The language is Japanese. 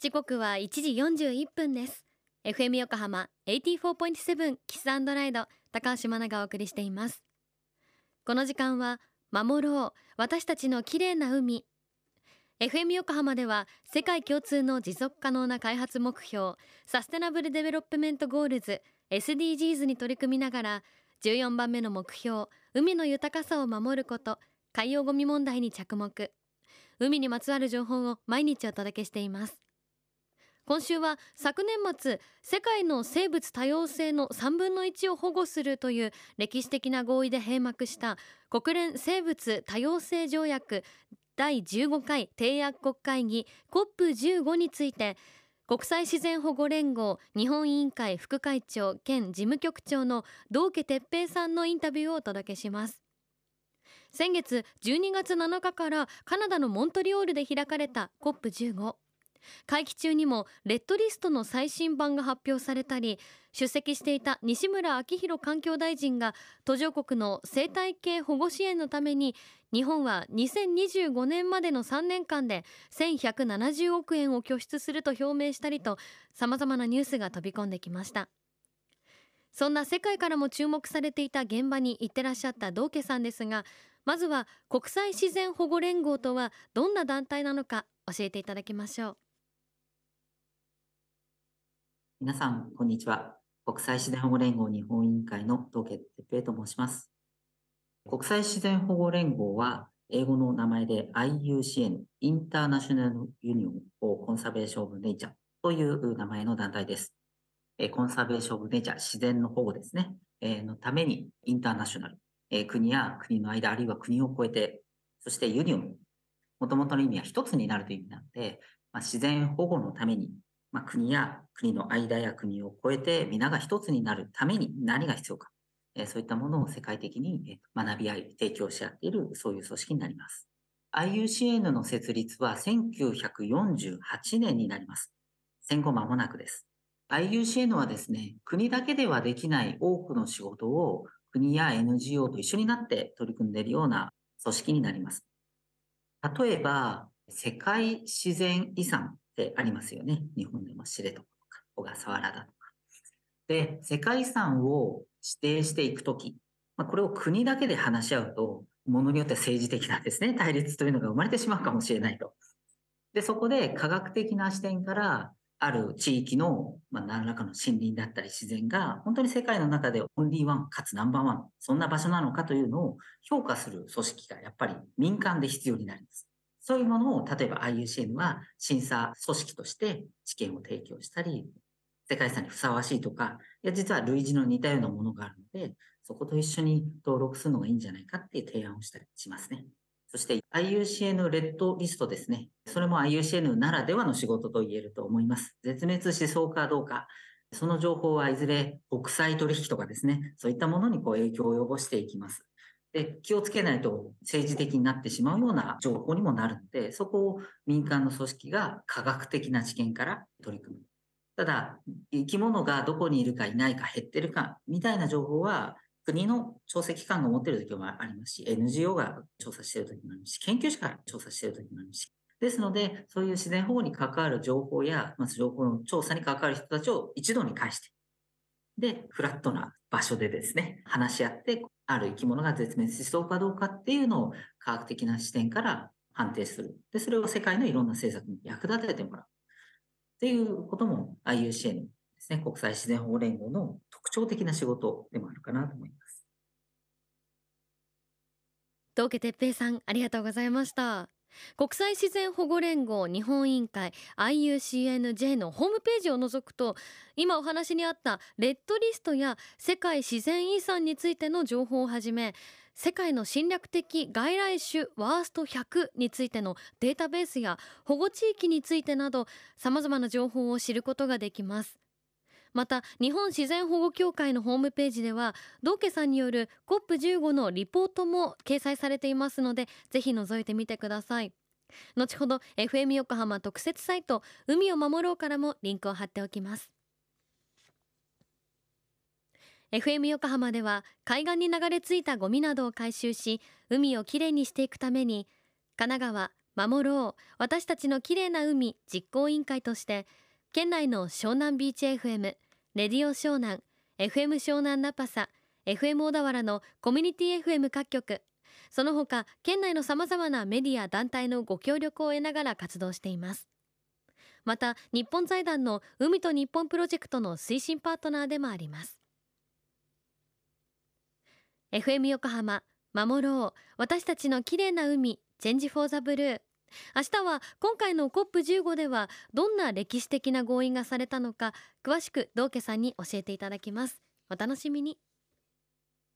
時刻は1時41分です。FM 横浜84.7 Kiss & Ride 高橋真奈がお送りしています。この時間は守ろう私たちの綺麗な海。FM 横浜では世界共通の持続可能な開発目標 Sustainable Development Goals SDGs に取り組みながら14番目の目標海の豊かさを守ること海洋ゴミ問題に着目。海にまつわる情報を毎日お届けしています。今週は昨年末世界の生物多様性の3分の1を保護するという歴史的な合意で閉幕した国連生物多様性条約第15回締約国会議 COP15 について国際自然保護連合日本委員会副会長兼事務局長の道家哲平さんのインタビューをお届けします。先月12月7日からカナダのモントリオールで開かれた COP15 会期中にもレッドリストの最新版が発表されたり出席していた西村明宏環境大臣が途上国の生態系保護支援のために日本は2025年までの3年間で1170億円を拠出すると表明したりとさまざまなニュースが飛び込んできました。そんな世界からも注目されていた現場に行ってらっしゃった道家さんですがまずは国際自然保護連合とはどんな団体なのか教えていただきましょう。皆さん、こんにちは。国際自然保護連合日本委員会の東家哲平と申します。国際自然保護連合は、英語の名前で IUCN、インターナショナルユニオン・コンサベーション・オブ・ネイチャーという名前の団体です。コンサベーション・オブ・ネイチャー、自然の保護ですね、のためにインターナショナル、国や国の間、あるいは国を超えて、そしてユニオン、もともとの意味は一つになるという意味なので、まあ、自然保護のためにまあ、国や国の間や国を超えて皆が一つになるために何が必要か、えそういったものを世界的に学び合い、提供し合っている、そういう組織になります。IUCN の設立は1948年になります。戦後間もなくです。IUCN はですね、国だけではできない多くの仕事を国や NGO と一緒になって取り組んでいるような組織になります。例えば、世界自然遺産ってありますよね。日本でも知床とか小笠原だとか。で、世界遺産を指定していくとき、まあ、これを国だけで話し合うと、ものによっては政治的なですね、対立というのが生まれてしまうかもしれないと。で、そこで科学的な視点から、ある地域の、まあ、何らかの森林だったり自然が、本当に世界の中でオンリーワンかつナンバーワン、そんな場所なのかというのを評価する組織がやっぱり民間で必要になります。そういうものを、例えば IUCN は審査組織として知見を提供したり、世界遺産にふさわしいとか、いや、実は類似の似たようなものがあるので、そこと一緒に登録するのがいいんじゃないかっていう提案をしたりしますね。そして IUCN レッドリストですね。それも IUCN ならではの仕事と言えると思います。絶滅しそうかどうか。その情報はいずれ国際取引とかですね、そういったものにこう影響を及ぼしていきます。で、気をつけないと政治的になってしまうような情報にもなるので、そこを民間の組織が科学的な知見から取り組む。ただ、生き物がどこにいるかいないか減ってるかみたいな情報は、国の調査機関が持っている時もありますし、NGO が調査している時もありますし、研究者が調査している時もありますし、ですので、そういう自然保護に関わる情報や、まず情報の調査に関わる人たちを一度に返して、で、フラットな場所でですね、話し合って、ある生き物が絶滅しそうかどうかっていうのを科学的な視点から判定する。で、それを世界のいろんな政策に役立ててもらう。っていうことも IUCN ですね、国際自然保護連合の特徴的な仕事でもあるかなと思います。東家哲平さん、ありがとうございました。国際自然保護連合日本委員会 IUCNJ のホームページを除くと今お話にあったレッドリストや世界自然遺産についての情報をはじめ世界の侵略的外来種ワースト100についてのデータベースや保護地域についてなどさまざまな情報を知ることができます。また日本自然保護協会のホームページでは道家さんによる COP15 のリポートも掲載されていますのでぜひ覗いてみてください。後ほど FM 横浜特設サイト海を守ろうからもリンクを貼っておきます。FM 横浜では海岸に流れ着いたゴミなどを回収し海をきれいにしていくために神奈川守ろう私たちの綺麗な海実行委員会として県内の湘南ビーチ FM レディオ湘南 FM 湘南ナパサ FM 小田原のコミュニティ FM 各局。その他県内のさまざまなメディア団体のご協力を得ながら活動しています。また日本財団の海と日本プロジェクトの推進パートナーでもあります。FM 横浜守ろう。私たちの綺麗な海チェンジフォーザブルー。明日は今回の COP15 ではどんな歴史的な合意がされたのか詳しく道家さんに教えていただきます。お楽しみに。